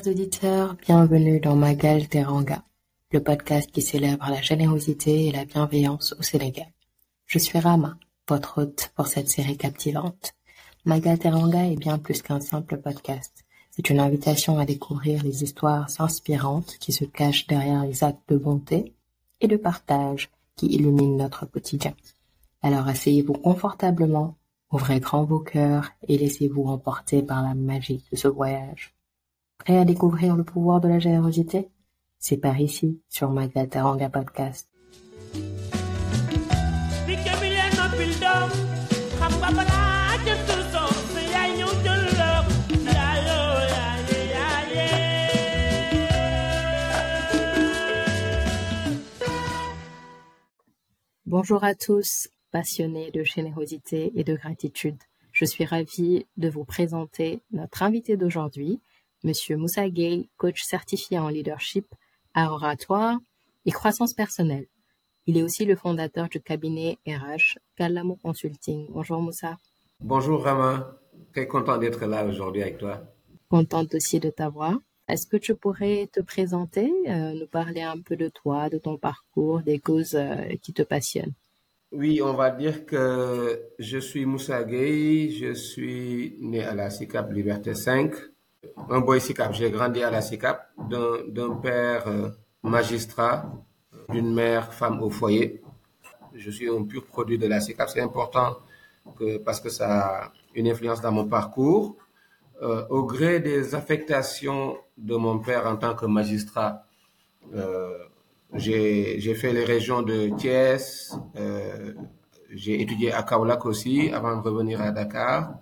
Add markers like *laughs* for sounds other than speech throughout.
Chers auditeurs, bienvenue dans Magal Teranga, le podcast qui célèbre la générosité et la bienveillance au Sénégal. Je suis Rama, votre hôte pour cette série captivante. Magal Teranga est bien plus qu'un simple podcast. C'est une invitation à découvrir les histoires inspirantes qui se cachent derrière les actes de bonté et de partage qui illuminent notre quotidien. Alors asseyez-vous confortablement, ouvrez grand vos cœurs et laissez-vous emporter par la magie de ce voyage. Prêt à découvrir le pouvoir de la générosité? C'est par ici, sur Magal Teranga Podcast. Bonjour à tous, passionnés de générosité et de gratitude. Je suis ravie de vous présenter notre invité d'aujourd'hui, Monsieur Moussa Gay, coach certifié en leadership, art oratoire et croissance personnelle. Il est aussi le fondateur du cabinet RH Calamo Consulting. Bonjour Moussa. Bonjour Rama, très content d'être là aujourd'hui avec toi. Contente aussi de t'avoir. Est-ce que tu pourrais te présenter, euh, nous parler un peu de toi, de ton parcours, des causes euh, qui te passionnent? Oui, on va dire que je suis Moussa Gay, je suis né à la SICAP Liberté 5 un boy SICAP. J'ai grandi à la SICAP d'un père euh, magistrat, d'une mère femme au foyer. Je suis un pur produit de la SICAP. C'est important parce que ça a une influence dans mon parcours. Euh, au gré des affectations de mon père en tant que magistrat, euh, j'ai fait les régions de Thiès, j'ai étudié à Kaolack aussi avant de revenir à Dakar.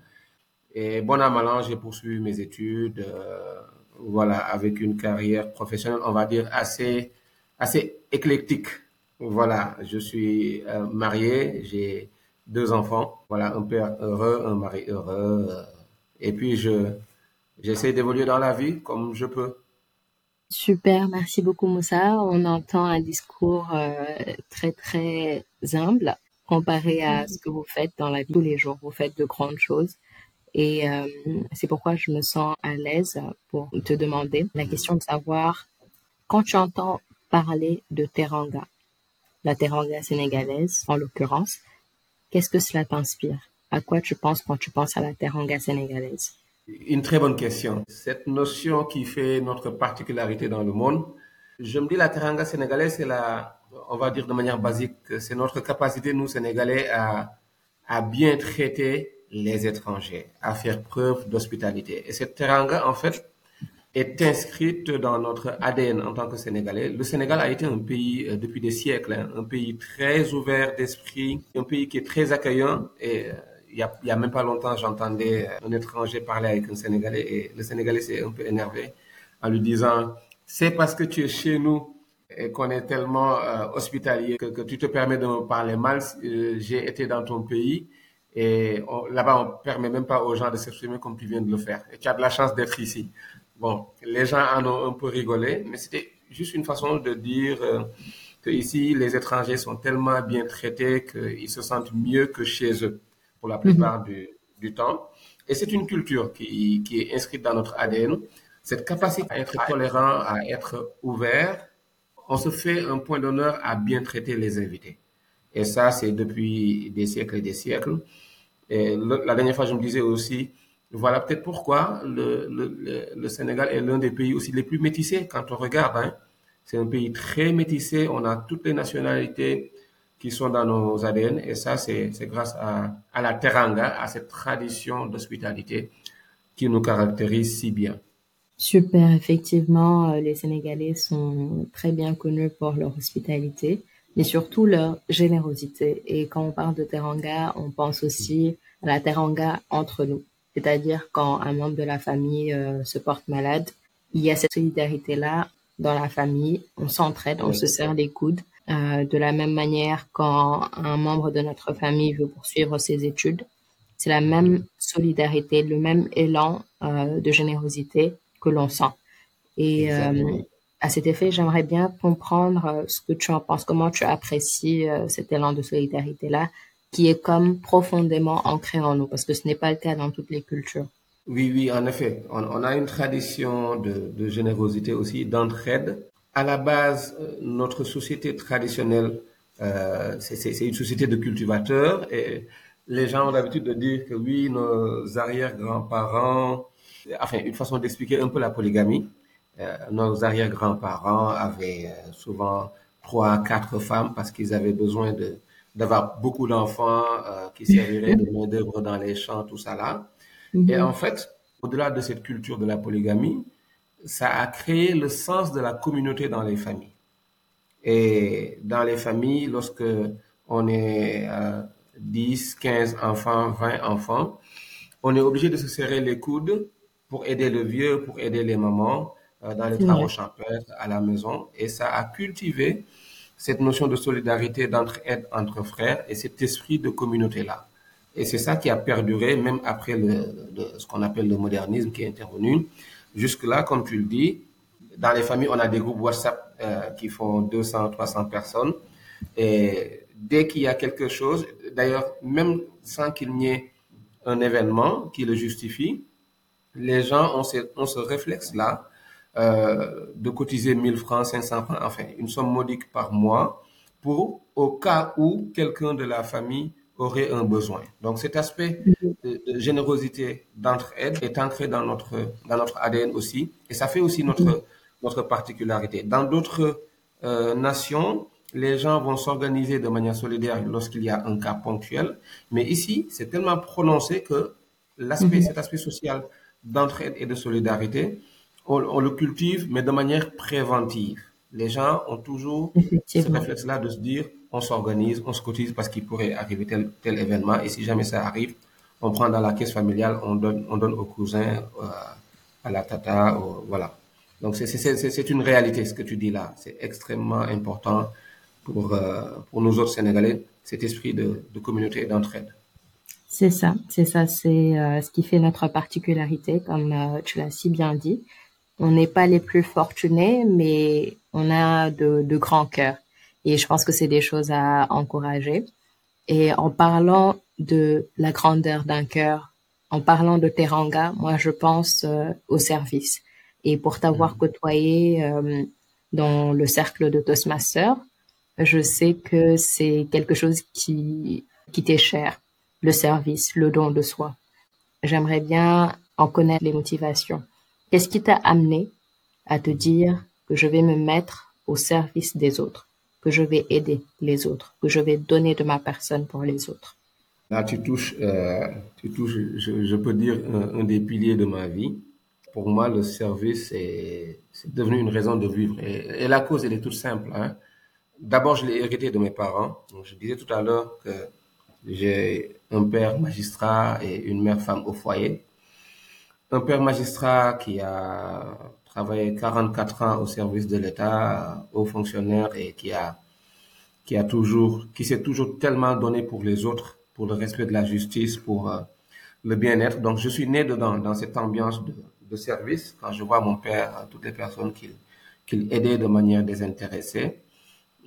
Et bon à mal j'ai poursuivi mes études, euh, voilà, avec une carrière professionnelle, on va dire, assez, assez éclectique. Voilà, je suis euh, marié, j'ai deux enfants, voilà, un père heureux, un mari heureux, euh, et puis je, j'essaie d'évoluer dans la vie comme je peux. Super, merci beaucoup Moussa. On entend un discours très très humble comparé à ce que vous faites dans la vie tous les jours. Vous faites de grandes choses. Et euh, c'est pourquoi je me sens à l'aise pour te demander la question de savoir, quand tu entends parler de teranga, la teranga sénégalaise en l'occurrence, qu'est-ce que cela t'inspire? À quoi tu penses quand tu penses à la teranga sénégalaise? Une très bonne question. Cette notion qui fait notre particularité dans le monde, je me dis la teranga sénégalaise, c'est la, on va dire de manière basique, c'est notre capacité, nous Sénégalais, à, à bien traiter les étrangers, à faire preuve d'hospitalité. Et cette teranga, en fait, est inscrite dans notre ADN en tant que Sénégalais. Le Sénégal a été un pays euh, depuis des siècles, hein, un pays très ouvert d'esprit, un pays qui est très accueillant. Et euh, il y, a, même pas longtemps, j'entendais un étranger parler avec un Sénégalais et le Sénégalais s'est un peu énervé en lui disant c'est parce que tu es chez nous et qu'on est tellement euh, hospitalier que, que, tu te permets de me parler mal. J'ai été dans ton pays et là-bas, on permet même pas aux gens de s'exprimer comme tu viens de le faire. Et tu as de la chance d'être ici. Bon, les gens en ont un peu rigolé, mais c'était juste une façon de dire euh, que ici, les étrangers sont tellement bien traités qu'ils se sentent mieux que chez eux pour la plupart du, du, temps. Et c'est une culture qui, qui est inscrite dans notre ADN. Cette capacité à être tolérant, à être ouvert, on se fait un point d'honneur à bien traiter les invités. Et ça, c'est depuis des siècles et des siècles. Et la dernière fois, je me disais aussi, voilà peut-être pourquoi le, Sénégal est l'un des pays aussi les plus métissés quand on regarde. Hein. C'est un pays très métissé, on a toutes les nationalités qui sont dans nos ADN et ça, c'est grâce à, à la teranga, à cette tradition d'hospitalité qui nous caractérise si bien. Super, effectivement, euh, les Sénégalais sont très bien connus pour leur hospitalité mais surtout leur générosité. Et quand on parle de teranga, on pense aussi à la teranga entre nous. C'est-à-dire quand un membre de la famille euh, se porte malade, il y a cette solidarité-là dans la famille, on s'entraide, on se serre les coudes. Euh, de la même manière, quand un membre de notre famille veut poursuivre ses études, c'est la même solidarité, le même élan euh, de générosité que l'on sent. Et euh, à cet effet, j'aimerais bien comprendre euh, ce que tu en penses, comment tu apprécies euh, cet élan de solidarité-là, qui est comme profondément ancré en nous, parce que ce n'est pas le cas dans toutes les cultures. Oui, oui, en effet. On, a une tradition de, générosité aussi, d'entraide. À la base, euh, notre société traditionnelle, c'est une société de cultivateurs et les gens ont l'habitude de dire que oui, nos arrière-grands-parents, enfin, une façon d'expliquer un peu la polygamie, nos arrière-grands-parents avaient souvent trois, quatre femmes parce qu'ils avaient besoin de d'avoir beaucoup d'enfants qui serviraient de main d'œuvre dans les champs, tout ça là. Et mhm. en fait, au-delà de cette culture de la polygamie, ça a créé le sens de la communauté dans les familles. Et dans les familles, lorsque on est 10, 15 enfants, 20 enfants, on est obligé de se serrer les coudes pour aider le vieux, pour aider les mamans euh, dans les travaux champêtres à la maison. Et ça a cultivé cette notion de solidarité, d'entraide entre frères et cet esprit de communauté-là. Et c'est ça qui a perduré même après ce qu'on appelle le modernisme qui est intervenu. Jusque-là, comme tu le dis, dans les familles, on a des groupes WhatsApp euh, qui font 200, 300 personnes. Et dès qu'il y a quelque chose, d'ailleurs, même sans qu'il n'y ait un événement qui le justifie, les gens ont ce, réflexe-là euh, de cotiser 1000 francs, 500 francs, enfin, une somme modique par mois pour, au cas où quelqu'un de la famille aurait un besoin. Donc cet aspect de, générosité, d'entraide est ancré dans notre, dans notre ADN aussi, et ça fait aussi notre, notre particularité. Dans d'autres euh, nations, les gens vont s'organiser de manière solidaire lorsqu'il y a un cas ponctuel, mais ici, c'est tellement prononcé que l'aspect, cet aspect social d'entraide et de solidarité, on, on, le cultive, mais de manière préventive. Les gens ont toujours ce réflexe-là de se dire, on s'organise, on se cotise parce qu'il pourrait arriver tel, tel événement. Et si jamais ça arrive, on prend dans la caisse familiale, on donne, on donne au cousin, euh, à la tata, voilà. Donc c'est une réalité ce que tu dis là. C'est extrêmement important pour, euh, pour nous autres Sénégalais, cet esprit de, de communauté et d'entraide. C'est ça, c'est ça, c'est euh, ce qui fait notre particularité, comme tu l'as si bien dit. On n'est pas les plus fortunés, mais on a de, de grands cœurs. Et je pense que c'est des choses à encourager. Et en parlant de la grandeur d'un cœur, en parlant de Teranga, moi je pense euh, au service. Et pour t'avoir mm. côtoyé euh, dans le cercle de Toastmaster, je sais que c'est quelque chose qui, qui t'est cher, le service, le don de soi. J'aimerais bien en connaître les motivations. Qu'est-ce qui t'a amené à te dire que je vais me mettre au service des autres que je vais aider les autres, que je vais donner de ma personne pour les autres? Là, tu touches, euh, tu touches je, peux dire, un, des piliers de ma vie. Pour moi, le service est, devenu une raison de vivre. Et, la cause, elle est toute simple. Hein. D'abord, je l'ai hérité de mes parents. je disais tout à l'heure que j'ai un père magistrat et une mère femme au foyer. Un père magistrat qui a travaillé 44 ans au service de l'État, haut fonctionnaire et qui a, qui a toujours, qui s'est toujours tellement donné pour les autres, pour le respect de la justice, pour euh, le bien-être. Donc, je suis né dedans, dans cette ambiance de, de service. Quand je vois mon père, euh, toutes les personnes qu'il qu'il aidait de manière désintéressée.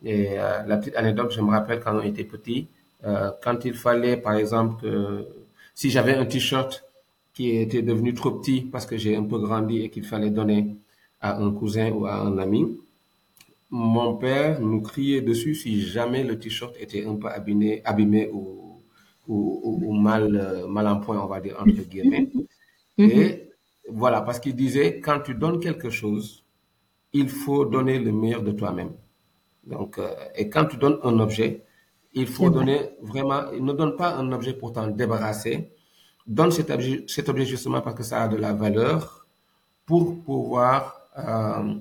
Et euh, la petite anecdote, je me rappelle quand on était petit, euh, quand il fallait, par exemple, que si j'avais un t-shirt qui était devenu trop petit parce que j'ai un peu grandi et qu'il fallait donner à un cousin ou à un ami, mon père nous criait dessus si jamais le t-shirt était un peu abîmé, abîmé ou, ou, mal, euh, mal en point, on va dire, entre guillemets. *laughs* Mhm. Et voilà, parce qu'il disait, quand tu donnes quelque chose, il faut donner le meilleur de toi-même. Donc, euh, et quand tu donnes un objet, il faut donner vraiment, ne donne pas un objet pour t'en débarrasser, donne cet objet, cet objet justement parce que ça a de la valeur pour pouvoir euh,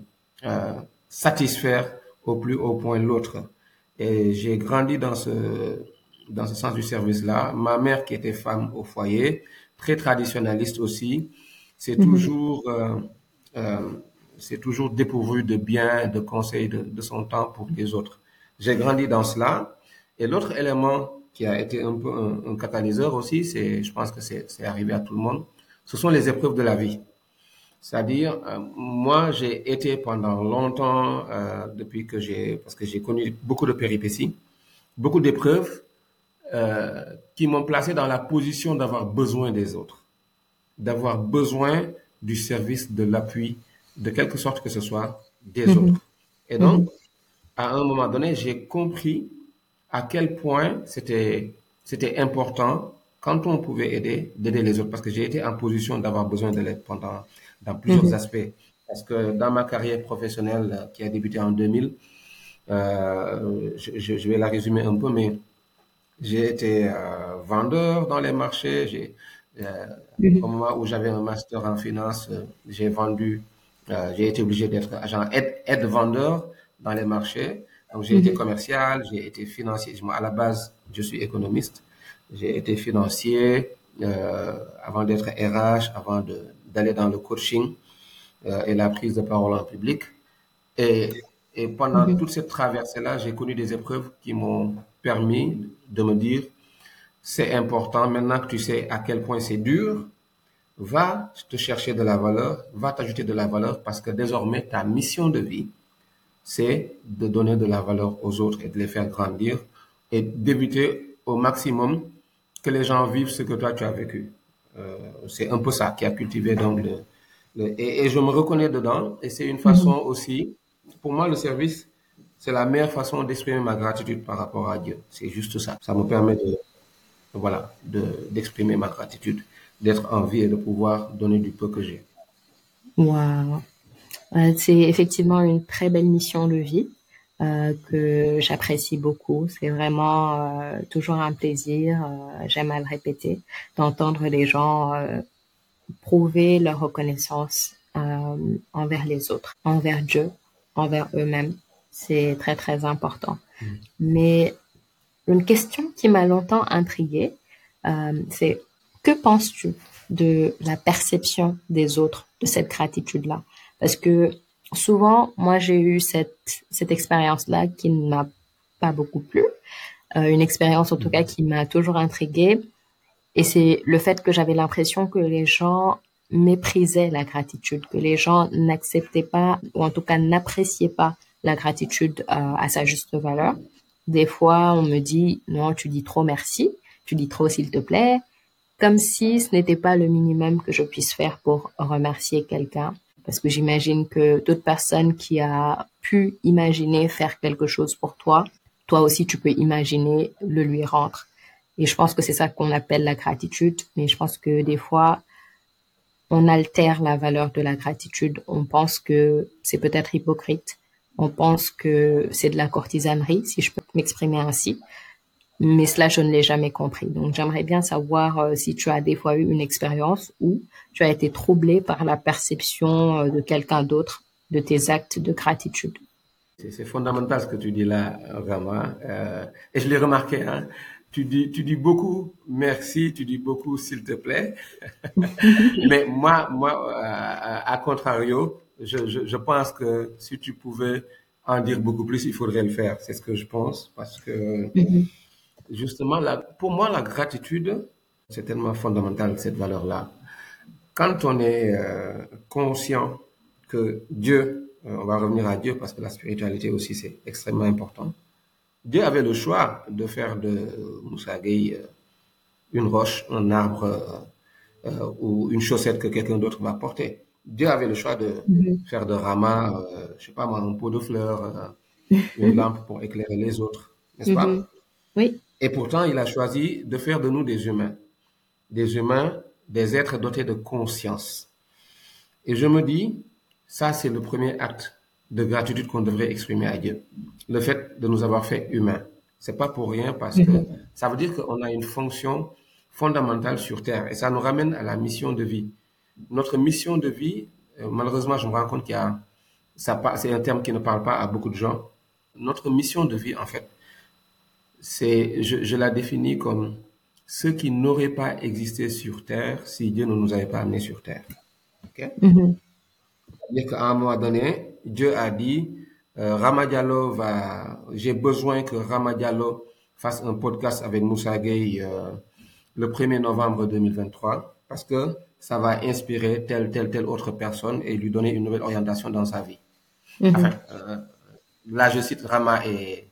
euh, satisfaire au plus haut point l'autre. Et j'ai grandi dans ce, dans ce sens du service-là. Ma mère, qui était femme au foyer, très traditionnaliste aussi, c'est mhm. toujours, euh, euh, c'est toujours dépourvu de bien, de conseils, de, de son temps pour les autres. J'ai grandi dans cela. Et l'autre élément qui a été un peu un, catalyseur aussi, c'est, je pense que c'est arrivé à tout le monde, ce sont les épreuves de la vie. C'est-à-dire, euh, moi, j'ai été pendant longtemps, euh, depuis que j'ai, parce que j'ai connu beaucoup de péripéties, beaucoup d'épreuves euh, qui m'ont placé dans la position d'avoir besoin des autres. d'avoir besoin du service, de l'appui, de quelque sorte que ce soit, des autres. Et donc, à un moment donné, j'ai compris à quel point c'était c'était important quand on pouvait aider, d'aider les autres, parce que j'ai été en position d'avoir besoin de l'aide pendant dans plusieurs aspects. Parce que dans ma carrière professionnelle euh, qui a débuté en 2000, euh, je, je, vais la résumer un peu, mais j'ai été euh, vendeur dans les marchés. J'ai, euh, Au moment où j'avais un master en finance, euh, j'ai vendu, euh, j'ai été obligé d'être agent aide, aide vendeur dans les marchés. J'ai été commercial, j'ai été financier. Moi, à la base, je suis économiste. J'ai été financier avant d'être RH, avant d'aller dans le coaching et la prise de parole en public. Et et pendant toute cette traversée-là, j'ai connu des épreuves qui m'ont permis de me dire, c'est important, maintenant que tu sais à quel point c'est dur, va te chercher de la valeur, va t'ajouter de la valeur parce que désormais, ta mission de vie, c'est de donner de la valeur aux autres et de les faire grandir et d'éviter au maximum que les gens vivent ce que toi tu as vécu. Euh, c'est un peu ça qui a cultivé donc le, et, et, je me reconnais dedans et c'est une façon aussi pour moi, le service, c'est la meilleure façon d'exprimer ma gratitude par rapport à Dieu. C'est juste ça. Ça me permet de, voilà, d'exprimer ma gratitude, d'être en vie et de pouvoir donner du peu que j'ai. Waouh. Euh, c'est effectivement une très belle mission de vie euh, que j'apprécie beaucoup. C'est vraiment euh, toujours un plaisir, j'aime à le répéter, d'entendre les gens prouver leur reconnaissance envers les autres, envers Dieu, envers eux-mêmes. C'est très, très important. Mm. Mais une question qui m'a longtemps intriguée, euh, c'est que penses-tu de la perception des autres de cette gratitude-là? Parce que souvent, moi, j'ai eu cette, cette expérience-là qui ne m'a pas beaucoup plu. Euh, une expérience, en tout cas, qui m'a toujours intriguée. Et c'est le fait que j'avais l'impression que les gens méprisaient la gratitude, que les gens n'acceptaient pas ou en tout cas n'appréciaient pas la gratitude euh, à sa juste valeur. Des fois, on me dit non, tu dis trop merci, tu dis trop s'il te plaît, comme si ce n'était pas le minimum que je puisse faire pour remercier quelqu'un. Parce que j'imagine que d'autres personnes qui a pu imaginer faire quelque chose pour toi, toi aussi tu peux imaginer le lui rendre. Et je pense que c'est ça qu'on appelle la gratitude. Mais je pense que des fois, on altère la valeur de la gratitude. On pense que c'est peut-être hypocrite. On pense que c'est de la courtisanerie, si je peux m'exprimer ainsi. Mais cela, je ne l'ai jamais compris. Donc, j'aimerais bien savoir euh, si tu as des fois eu une expérience où tu as été troublé par la perception euh, de quelqu'un d'autre de tes actes de gratitude. C'est fondamental ce que tu dis là, vraiment. Euh, et je l'ai remarqué. Hein tu dis, tu dis beaucoup merci, tu dis beaucoup s'il te plaît. *laughs* Mais moi, moi, à, contrario, je, je, je, pense que si tu pouvais en dire beaucoup plus, il faudrait le faire. C'est ce que je pense parce que mm-hmm. Justement, la, pour moi, la gratitude, c'est tellement fondamental cette valeur-là. Quand on est euh, conscient que Dieu, euh, on va revenir à Dieu parce que la spiritualité aussi c'est extrêmement important Dieu avait le choix de faire de Moussa Gueye euh, une roche, un arbre euh, ou une chaussette que quelqu'un d'autre va porter. Dieu avait le choix de mhm. faire de Rama, je sais pas moi, un pot de fleurs, *laughs* une lampe pour éclairer les autres, n'est-ce pas? Mhm. Oui. Et pourtant, il a choisi de faire de nous des humains, des humains, des êtres dotés de conscience. Et je me dis, ça c'est le premier acte de gratitude qu'on devrait exprimer à Dieu. Le fait de nous avoir fait humains. C'est pas pour rien parce que mhm. ça veut dire qu'on a une fonction fondamentale sur Terre et ça nous ramène à la mission de vie. Notre mission de vie, euh, malheureusement, je me rends compte qu'il y a, ça, c'est un terme qui ne parle pas à beaucoup de gens. Notre mission de vie, en fait, c'est, je, je la définis comme ce qui n'aurait pas existé sur Terre si Dieu ne nous avait pas amenés sur Terre. Ok? Mm -hmm. qu'à un moment donné, Dieu a dit, euh, Ramadialo va, j'ai besoin que Ramadialo fasse un podcast avec Moussa Gueye euh, le 1er novembre 2023 parce que ça va inspirer telle, telle, telle autre personne et lui donner une nouvelle orientation dans sa vie. Mm -hmm. Enfin, euh, là, je cite Rama et,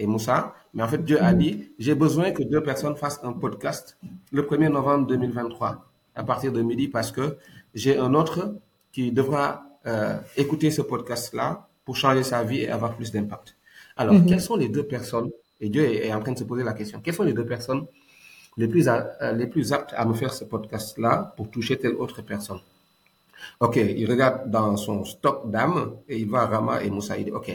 et Moussa, mais en fait, Dieu a dit, j'ai besoin que deux personnes fassent un podcast le 1er novembre 2023. à partir de midi parce que j'ai un autre qui devra euh, écouter ce podcast-là pour changer sa vie et avoir plus d'impact. Alors, Mhm. quelles sont les deux personnes, et Dieu est en train de se poser la question, quelles sont les deux personnes les plus, euh, les plus aptes à me faire ce podcast-là pour toucher telle autre personne? Ok, il regarde dans son stock d'âme et il voit Rama et Moussa. Il dit, ok,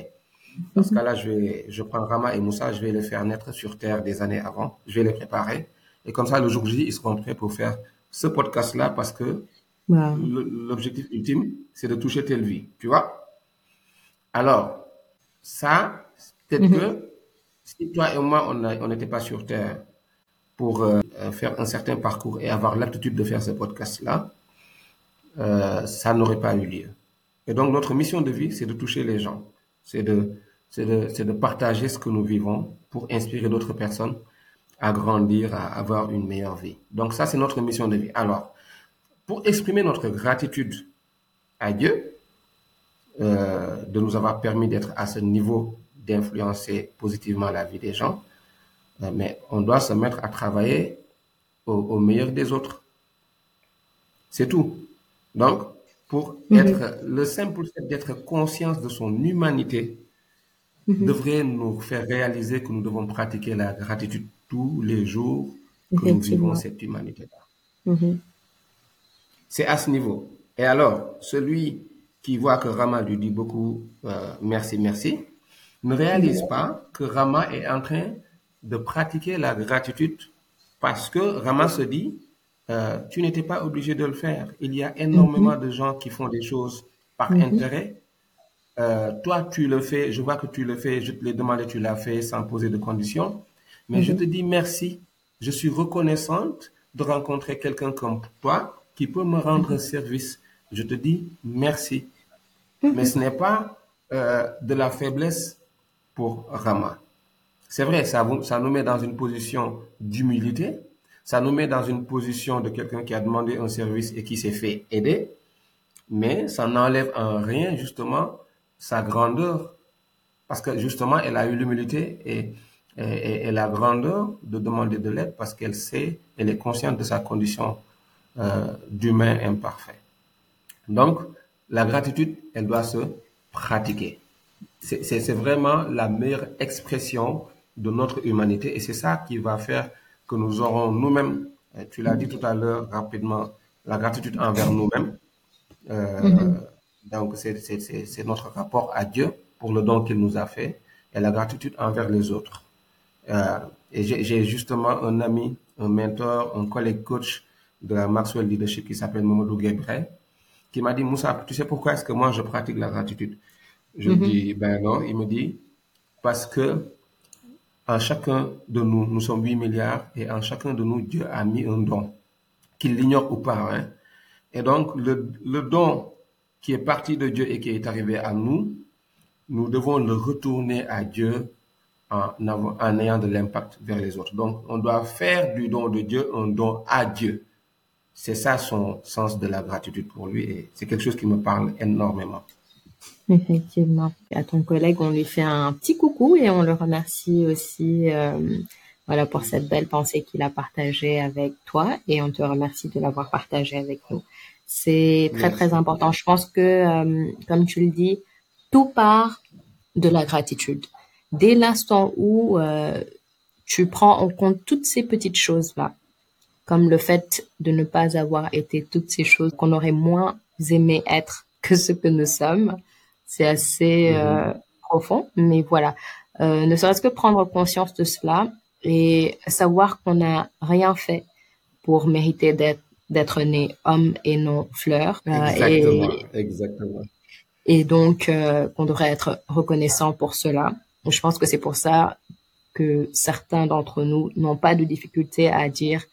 dans ce cas-là, je, vais, je prends Rama et Moussa, je vais les faire naître sur Terre des années avant. Je vais les préparer. Et comme ça, le jour J, ils seront prêts pour faire ce podcast-là parce que Wow. le- l'objectif ultime, c'est de toucher telle vie. Tu vois? Alors, ça, peut-être Mhm. que si toi et moi, on n'était pas sur Terre pour euh, euh, faire un certain parcours et avoir l'aptitude de faire ce podcast-là, euh, ça n'aurait pas eu lieu. Et donc, notre mission de vie, c'est de toucher les gens. C'est de, c'est de, c'est de partager ce que nous vivons pour inspirer d'autres personnes à grandir, à avoir une meilleure vie. Donc, ça, c'est notre mission de vie. Alors, pour exprimer notre gratitude à Dieu euh, de nous avoir permis d'être à ce niveau d'influencer positivement la vie des gens, euh, mais on doit se mettre à travailler au, au meilleur des autres. C'est tout. Donc, pour Mhm. être le simple fait d'être conscient de son humanité Mhm. devrait nous faire réaliser que nous devons pratiquer la gratitude tous les jours que nous vivons cette humanité-là. Mhm. C'est à ce niveau. Et alors, celui qui voit que Rama lui dit beaucoup euh, merci, merci, ne réalise pas que Rama est en train de pratiquer la gratitude parce que Rama se dit, euh, tu n'étais pas obligé de le faire. Il y a énormément de gens qui font des choses par Mhm. intérêt. Euh, toi, tu le fais, je vois que tu le fais, je te l'ai demandé, tu l'as fait sans poser de conditions. Mais je te dis merci. Je suis reconnaissante de rencontrer quelqu'un comme toi qui peut me rendre service. Je te dis merci. Mais ce n'est pas euh, de la faiblesse pour Rama. C'est vrai, ça nous met dans une position d'humilité, ça nous met dans une position de quelqu'un qui a demandé un service et qui s'est fait aider, mais ça n'enlève en rien justement sa grandeur, parce que justement, elle a eu l'humilité et, et- et la grandeur de demander de l'aide parce qu'elle sait, elle est consciente de sa condition euh, d'humain imparfait. Donc, la gratitude, elle doit se pratiquer. C'est vraiment la meilleure expression de notre humanité et c'est ça qui va faire que nous aurons nous-mêmes, euh, tu l'as dit tout à l'heure rapidement, la gratitude envers nous-mêmes. Euh, c'est c'est- c'est- c'est notre rapport à Dieu pour le don qu'il nous a fait et la gratitude envers les autres. Euh, et j'ai justement un ami, un mentor, un collègue coach de la Maxwell Leadership qui s'appelle Mamadou Guébré, qui m'a dit, Moussa, tu sais pourquoi est-ce que moi je pratique la gratitude? Je Mhm. dis, ben non, il me dit, parce que en chacun de nous, nous sommes 8 milliards, et en chacun de nous, Dieu a mis un don, qu'il l'ignore ou pas. Hein. Et donc, le, le don qui est parti de Dieu et qui est arrivé à nous, nous devons le retourner à Dieu en, ayant de l'impact vers les autres. Donc, on doit faire du don de Dieu un don à Dieu. C'est ça son sens de la gratitude pour lui et c'est quelque chose qui me parle énormément. Effectivement. À ton collègue, on lui fait un petit coucou et on le remercie aussi euh, voilà, pour cette belle pensée qu'il a partagée avec toi et on te remercie de l'avoir partagée avec nous. C'est très, très important. Je pense que, euh, comme tu le dis, tout part de la gratitude. Dès l'instant où euh, tu prends en compte toutes ces petites choses-là, comme le fait de ne pas avoir été toutes ces choses qu'on aurait moins aimé être que ce que nous sommes, c'est assez euh, profond, mais voilà. Euh, ne serait-ce que prendre conscience de cela et savoir qu'on n'a rien fait pour mériter d'être d'être né homme et non fleur. Euh, Exactement, et, exactement. et donc euh, qu'on devrait être reconnaissant pour cela. Je pense que c'est pour ça que certains d'entre nous n'ont pas de difficulté à dire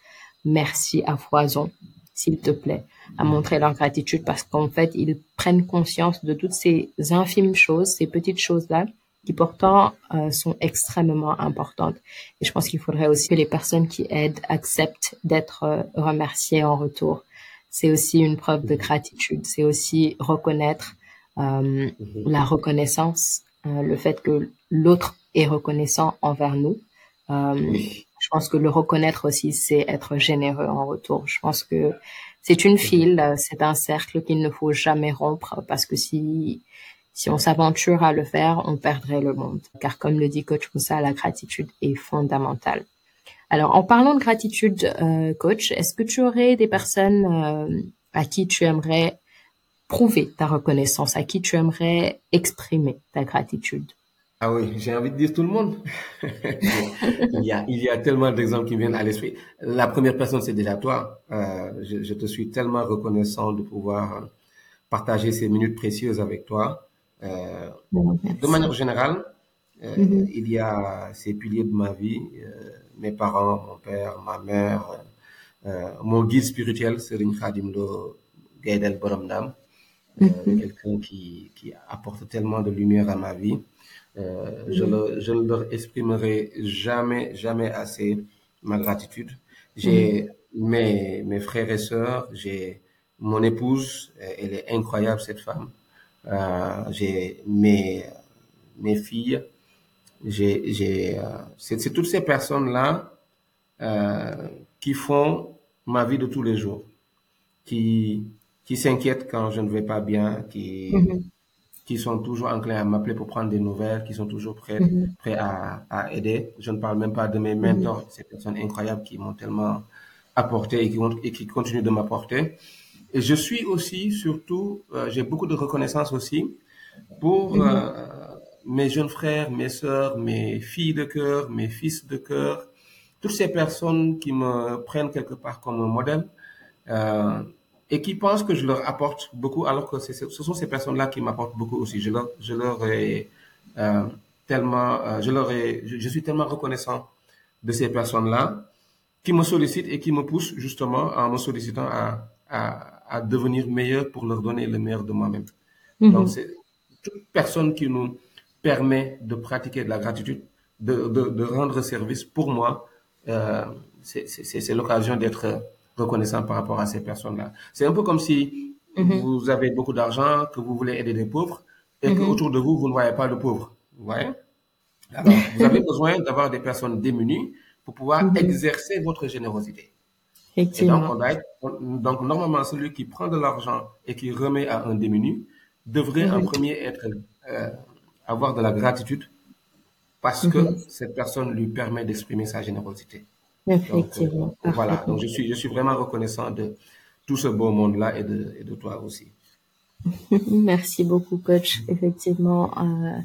merci à foison, s'il te plaît, à montrer leur gratitude parce qu'en fait, ils prennent conscience de toutes ces infimes choses, ces petites choses-là qui pourtant euh, sont extrêmement importantes. Et je pense qu'il faudrait aussi que les personnes qui aident acceptent d'être euh, remerciées en retour. C'est aussi une preuve de gratitude. C'est aussi reconnaître euh, la reconnaissance, euh, le fait que l'autre est reconnaissant envers nous. Euh, je pense que le reconnaître aussi, c'est être généreux en retour. Je pense que C'est une file, c'est un cercle qu'il ne faut jamais rompre parce que si si on s'aventure à le faire, on perdrait le monde. Car comme le dit Coach Moussa, la gratitude est fondamentale. Alors, en parlant de gratitude, euh, Coach, est-ce que tu aurais des personnes euh, à qui tu aimerais prouver ta reconnaissance, à qui tu aimerais exprimer ta gratitude? Ah oui, j'ai envie de dire tout le monde. *laughs* il, y a, tellement d'exemples qui viennent à l'esprit. La première personne, c'est déjà toi. Euh, je, te suis tellement reconnaissant de pouvoir partager ces minutes précieuses avec toi. Euh, de manière générale, euh, mm-hmm. il y a ces piliers de ma vie, euh, mes parents, mon père, ma mère, mon guide spirituel, Serine Khadim Gaydel Boromdam, mm-hmm. quelqu'un qui, qui apporte tellement de lumière à ma vie. Euh, je, le, je ne leur exprimerai jamais, jamais assez ma gratitude. J'ai mes, mes frères et sœurs, j'ai mon épouse, elle est incroyable cette femme. Euh, j'ai mes, mes filles, j'ai, j'ai, euh, c'est, c'est toutes ces personnes-là euh, qui font ma vie de tous les jours, qui, qui s'inquiètent quand je ne vais pas bien, qui, mm-hmm. qui sont toujours enclins à m'appeler pour prendre des nouvelles, qui sont toujours prêts, mm-hmm. prêts à, à aider. Je ne parle même pas de mes mentors, mm-hmm. ces personnes incroyables qui m'ont tellement apporté et qui, et qui continuent de m'apporter. Et je suis aussi, surtout, euh, j'ai beaucoup de reconnaissance aussi pour mhm. euh, mes jeunes frères, mes sœurs, mes filles de cœur, mes fils de cœur, toutes ces personnes qui me prennent quelque part comme un modèle euh, et qui pensent que je leur apporte beaucoup, alors que ce sont ces personnes-là qui m'apportent beaucoup aussi. Je leur, je leur ai euh, tellement, euh, je leur ai, je, je suis tellement reconnaissant de ces personnes-là qui me sollicitent et qui me poussent justement en me sollicitant à, à à devenir meilleur pour leur donner le meilleur de moi-même. Mhm. Donc, c'est toute personne qui nous permet de pratiquer de la gratitude, de, de, de rendre service, pour moi, euh, c'est l'occasion d'être reconnaissant par rapport à ces personnes-là. C'est un peu comme si mhm. vous avez beaucoup d'argent, que vous voulez aider des pauvres, et mm qu'autour de vous, vous ne voyez pas de pauvres. Vous voyez? Alors, vous *laughs* avez besoin d'avoir des personnes démunies pour pouvoir mhm. exercer votre générosité. Et donc, normalement, celui qui prend de l'argent et qui remet à un démuni devrait en premier être, euh, avoir de la gratitude parce que mhm. cette personne lui permet d'exprimer sa générosité. Effectivement. Donc, euh, voilà. Donc, je suis, je suis vraiment reconnaissant de tout ce beau monde-là et de, et de toi aussi. *laughs* Merci beaucoup, coach. Effectivement, euh,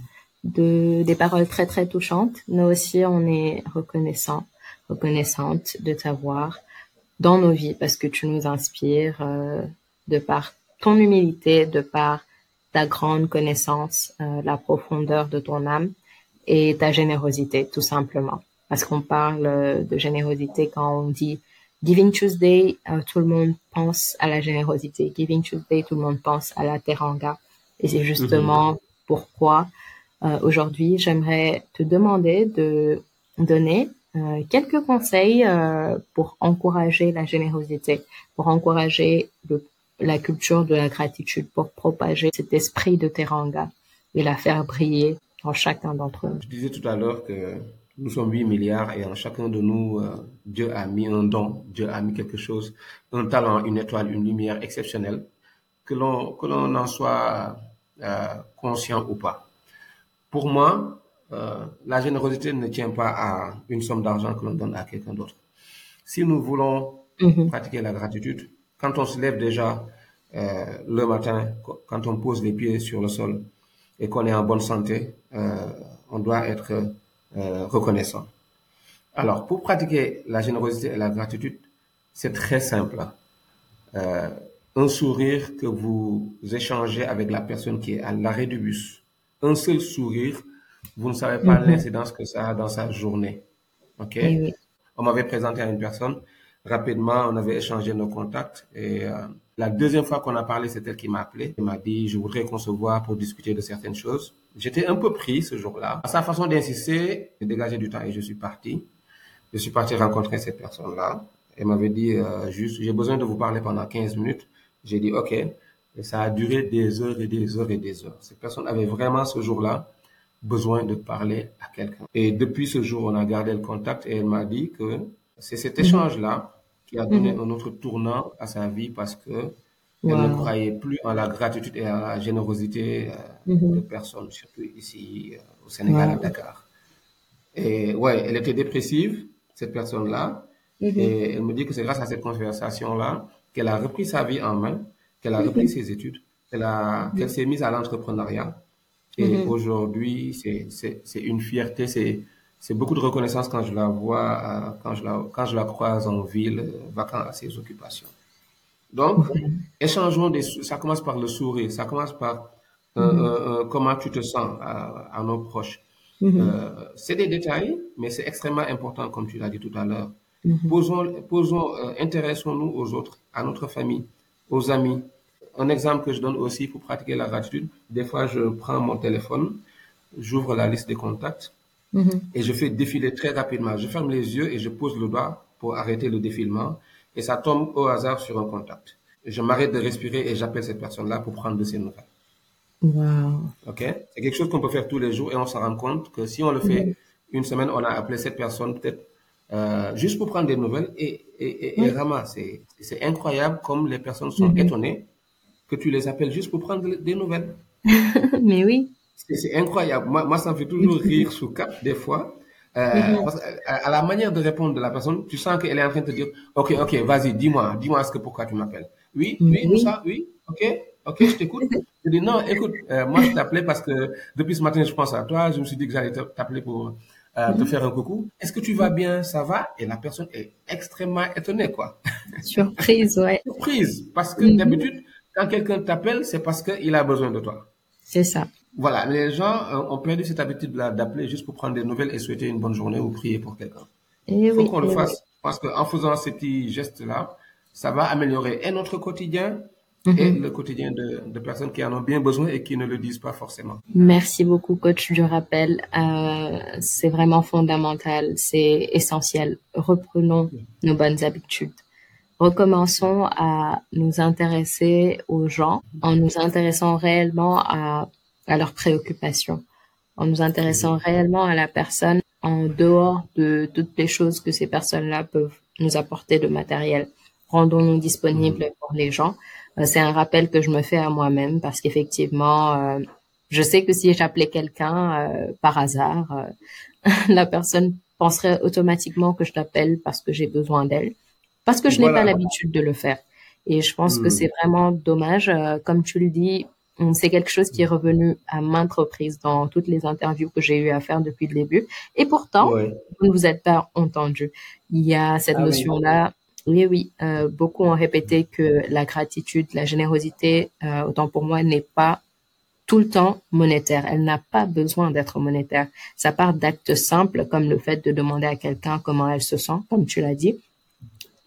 de, des paroles très, très touchantes. Nous aussi, on est reconnaissant, reconnaissante de t'avoir dans nos vies parce que tu nous inspires euh, de par ton humilité, de par ta grande connaissance, euh, la profondeur de ton âme et ta générosité, tout simplement. Parce qu'on parle de générosité quand on dit Giving Tuesday, euh, tout le monde pense à la générosité. Giving Tuesday, tout le monde pense à la teranga. Et c'est justement mm-hmm. pourquoi aujourd'hui j'aimerais te demander de donner euh, quelques conseils euh, pour encourager la générosité, pour encourager la culture de la gratitude, pour propager cet esprit de teranga et la faire briller en chacun d'entre nous. Je disais tout à l'heure que nous sommes 8 milliards et en chacun de nous, euh, Dieu a mis un don, Dieu a mis quelque chose, un talent, une étoile, une lumière exceptionnelle, que l'on que l'on en soit conscient ou pas. Pour moi, euh, la générosité ne tient pas à une somme d'argent que l'on donne à quelqu'un d'autre. Si nous voulons mhm. pratiquer la gratitude, quand on se lève déjà euh, le matin, quand on pose les pieds sur le sol et qu'on est en bonne santé, euh, on doit être reconnaissant. Alors, pour pratiquer la générosité et la gratitude, c'est très simple. Un sourire que vous échangez avec la personne qui est à l'arrêt du bus, un seul sourire vous ne savez pas mhm. l'incidence que ça a dans sa journée. OK? On m'avait présenté à une personne. Rapidement, on avait échangé nos contacts. Et euh, la deuxième fois qu'on a parlé, c'est elle qui m'a appelé. Elle m'a dit, je voudrais qu'on se voit pour discuter de certaines choses. J'étais un peu pris ce jour-là. À sa façon d'insister, j'ai dégagé du temps et je suis parti. Je suis parti rencontrer cette personne-là. Elle m'avait dit, euh, juste, j'ai besoin de vous parler pendant 15 minutes. J'ai dit, OK. Et ça a duré des heures et des heures et des heures. Cette personne avait vraiment ce jour-là besoin de parler à quelqu'un. Et depuis ce jour, on a gardé le contact et elle m'a dit que c'est cet mhm. échange-là qui a donné un autre tournant à sa vie parce que elle ne croyait plus en la gratitude et à la générosité euh, de personnes, surtout ici euh, au Sénégal, à Dakar. Et ouais, elle était dépressive, cette personne-là. Et elle me dit que c'est grâce à cette conversation-là qu'elle a repris sa vie en main, qu'elle a repris ses études, qu'elle a, qu'elle s'est mise à l'entrepreneuriat. Et aujourd'hui, c'est, une fierté, c'est, beaucoup de reconnaissance quand je la vois, euh, quand je la, quand je la croise en ville, vacant à ses occupations. Donc, échangeons des, ça commence par le sourire, ça commence par euh, euh, euh, comment tu te sens à, à nos proches. Euh, c'est des détails, mais c'est extrêmement important, comme tu l'as dit tout à l'heure. Posons, posons intéressons-nous aux autres, à notre famille, aux amis. Un exemple que je donne aussi pour pratiquer la gratitude, des fois je prends mon téléphone, j'ouvre la liste des contacts et je fais défiler très rapidement. Je ferme les yeux et je pose le doigt pour arrêter le défilement et ça tombe au hasard sur un contact. Je m'arrête de respirer et j'appelle cette personne-là pour prendre de ses nouvelles. Wow. OK? C'est quelque chose qu'on peut faire tous les jours et on se rend compte que si on le fait une semaine, on a appelé cette personne peut-être euh, juste pour prendre des nouvelles et, et, et, ramasser. C'est incroyable comme les personnes sont étonnées que tu les appelles juste pour prendre des nouvelles. *laughs* Mais oui. C'est incroyable. Moi, moi, ça me fait toujours rire sous cap des fois. Euh, à, la manière de répondre de la personne, tu sens qu'elle est en train de te dire, ok, ok, vas-y, dis-moi, dis-moi ce que pourquoi tu m'appelles. Oui, oui, oui, ça, oui, ok, ok, je t'écoute. je dis non, écoute, euh, moi je t'appelais parce que depuis ce matin je pense à toi, je me suis dit que j'allais t'appeler pour euh, te faire un coucou. Est-ce que tu vas bien, ça va? Et la personne est extrêmement étonnée, quoi. Surprise, ouais. Surprise, parce que d'habitude, quand quelqu'un t'appelle, c'est parce qu'il a besoin de toi. C'est ça. Voilà, les gens euh, ont perdu cette habitude-là d'appeler juste pour prendre des nouvelles et souhaiter une bonne journée ou prier pour quelqu'un. Il eh faut qu'on le eh fasse parce qu'en faisant ces petits gestes-là, ça va améliorer et notre quotidien et Mhm. le quotidien de, de personnes qui en ont bien besoin et qui ne le disent pas forcément. Merci beaucoup, coach, du rappel. Euh, c'est vraiment fondamental, c'est essentiel. Reprenons nos bonnes habitudes. Recommençons à nous intéresser aux gens en nous intéressant réellement à, à leurs préoccupations, en nous intéressant réellement à la personne en dehors de toutes les choses que ces personnes-là peuvent nous apporter de matériel. Rendons-nous disponibles pour les gens. Euh, c'est un rappel que je me fais à moi-même parce qu'effectivement, euh, je sais que si j'appelais quelqu'un euh, par hasard, euh, *laughs* la personne penserait automatiquement que je l'appelle parce que j'ai besoin d'elle, parce que je n'ai pas l'habitude de le faire. Et je pense que Hmm. c'est vraiment dommage. Euh, comme tu le dis, c'est quelque chose qui est revenu à maintes reprises dans toutes les interviews que j'ai eu à faire depuis le début. Et pourtant, Ouais. vous ne vous êtes pas entendu. Il y a cette Ah oui. notion-là. Oui, oui. euh, beaucoup ont répété que la gratitude, la générosité, euh, autant pour moi, n'est pas tout le temps monétaire. Elle n'a pas besoin d'être monétaire. Ça part d'actes simples comme le fait de demander à quelqu'un comment elle se sent, comme tu l'as dit,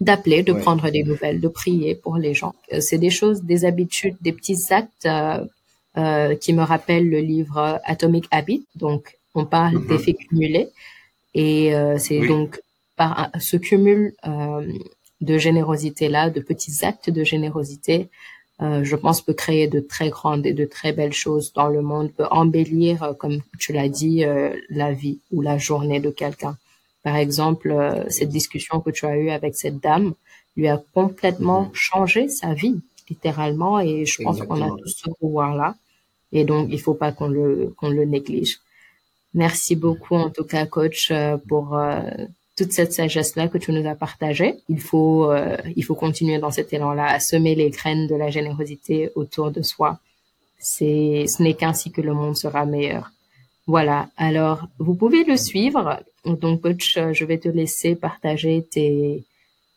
d'appeler, de Ouais. prendre des nouvelles, de prier pour les gens. Euh, C'est des choses, des habitudes, des petits actes euh, euh, qui me rappellent le livre Atomic Habit. Donc, on parle Mhm. d'effets cumulés et euh, c'est Oui. donc par un- ce cumul euh, de générosité là, de petits actes de générosité, euh, je pense peut créer de très grandes et de très belles choses dans le monde, peut embellir, euh, comme tu l'as dit, euh, la vie ou la journée de quelqu'un. Par exemple, euh, cette discussion que tu as eue avec cette dame lui a complètement changé sa vie, littéralement, et je pense qu'on a tous ce pouvoir-là. Et donc, il faut pas qu'on le qu'on le néglige. Merci beaucoup, en tout cas, coach, euh, pour euh, toute cette sagesse-là que tu nous as partagée. Il faut, euh, il faut continuer dans cet élan-là à semer les graines de la générosité autour de soi. C'est, ce n'est qu'ainsi que le monde sera meilleur. Voilà. Alors, vous pouvez le suivre. Donc, coach, euh, je vais te laisser partager tes,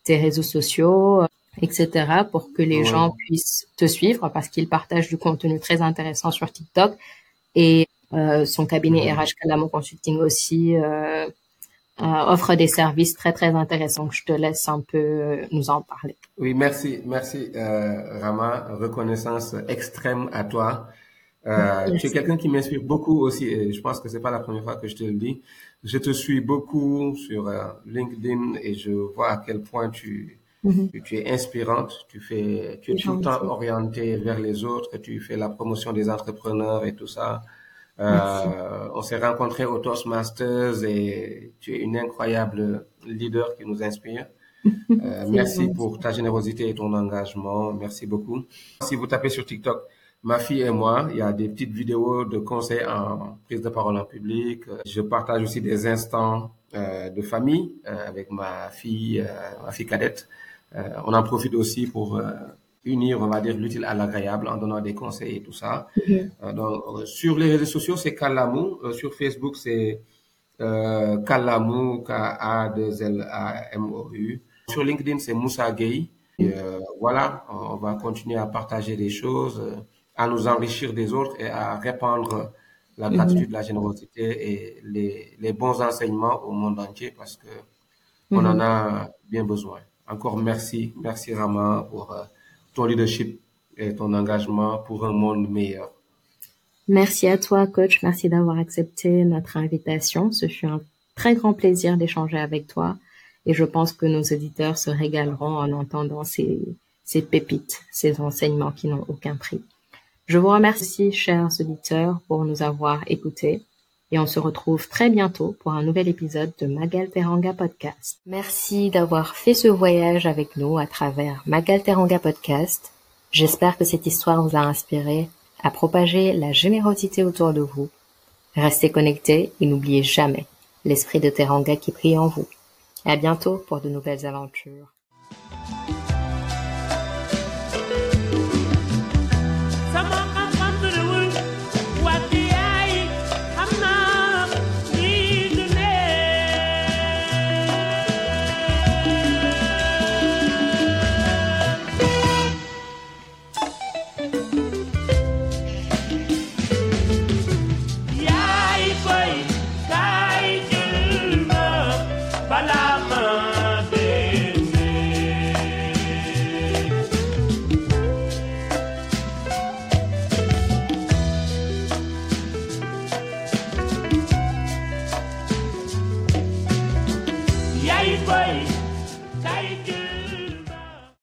tes réseaux sociaux, euh, etc., pour que les Ouais. gens puissent te suivre parce qu'il partage du contenu très intéressant sur TikTok et euh, son cabinet RH Calamo Consulting aussi euh, euh, offre des services très très intéressants. Je te laisse un peu nous en parler. Oui, merci, merci euh, Rama. Reconnaissance extrême à toi. Euh, tu es quelqu'un qui m'inspire beaucoup aussi. Et je pense que c'est pas la première fois que je te le dis. Je te suis beaucoup sur euh, LinkedIn et je vois à quel point tu, tu, tu es inspirante. Tu fais, tu es tout le temps gentil. orienté vers les autres. Tu fais la promotion des entrepreneurs et tout ça. Euh, on s'est rencontrés au Toastmasters et tu es une incroyable leader qui nous inspire. *laughs* merci pour ta générosité et ton engagement. Merci beaucoup. Si vous tapez sur TikTok, ma fille et moi, il y a des petites vidéos de conseils en prise de parole en public. Je partage aussi des instants de famille avec ma fille, ma fille cadette. on en profite aussi pour unir, on va dire, l'utile à l'agréable en donnant des conseils et tout ça. Mm-hmm. donc, sur les réseaux sociaux, c'est Kalamou. sur Facebook, c'est euh, Kalamou, K-A-2-L-A-M-O-U. Sur LinkedIn, c'est Moussa Gay. Euh, voilà, on va continuer à partager des choses, euh, à nous enrichir des autres et à répandre la gratitude, la générosité et les, les, bons enseignements au monde entier parce que on en a bien besoin. Encore merci, merci Rama pour euh, ton leadership et ton engagement pour un monde meilleur. Merci à toi, coach. Merci d'avoir accepté notre invitation. Ce fut un très grand plaisir d'échanger avec toi et je pense que nos auditeurs se régaleront en entendant ces, ces pépites, ces enseignements qui n'ont aucun prix. Je vous remercie, chers auditeurs, pour nous avoir écoutés et on se retrouve très bientôt pour un nouvel épisode de Magal Teranga Podcast. Merci d'avoir fait ce voyage avec nous à travers Magal Teranga Podcast. J'espère que cette histoire vous a inspiré à propager la générosité autour de vous. Restez connectés et n'oubliez jamais l'esprit de Teranga qui prie en vous. À bientôt pour de nouvelles aventures.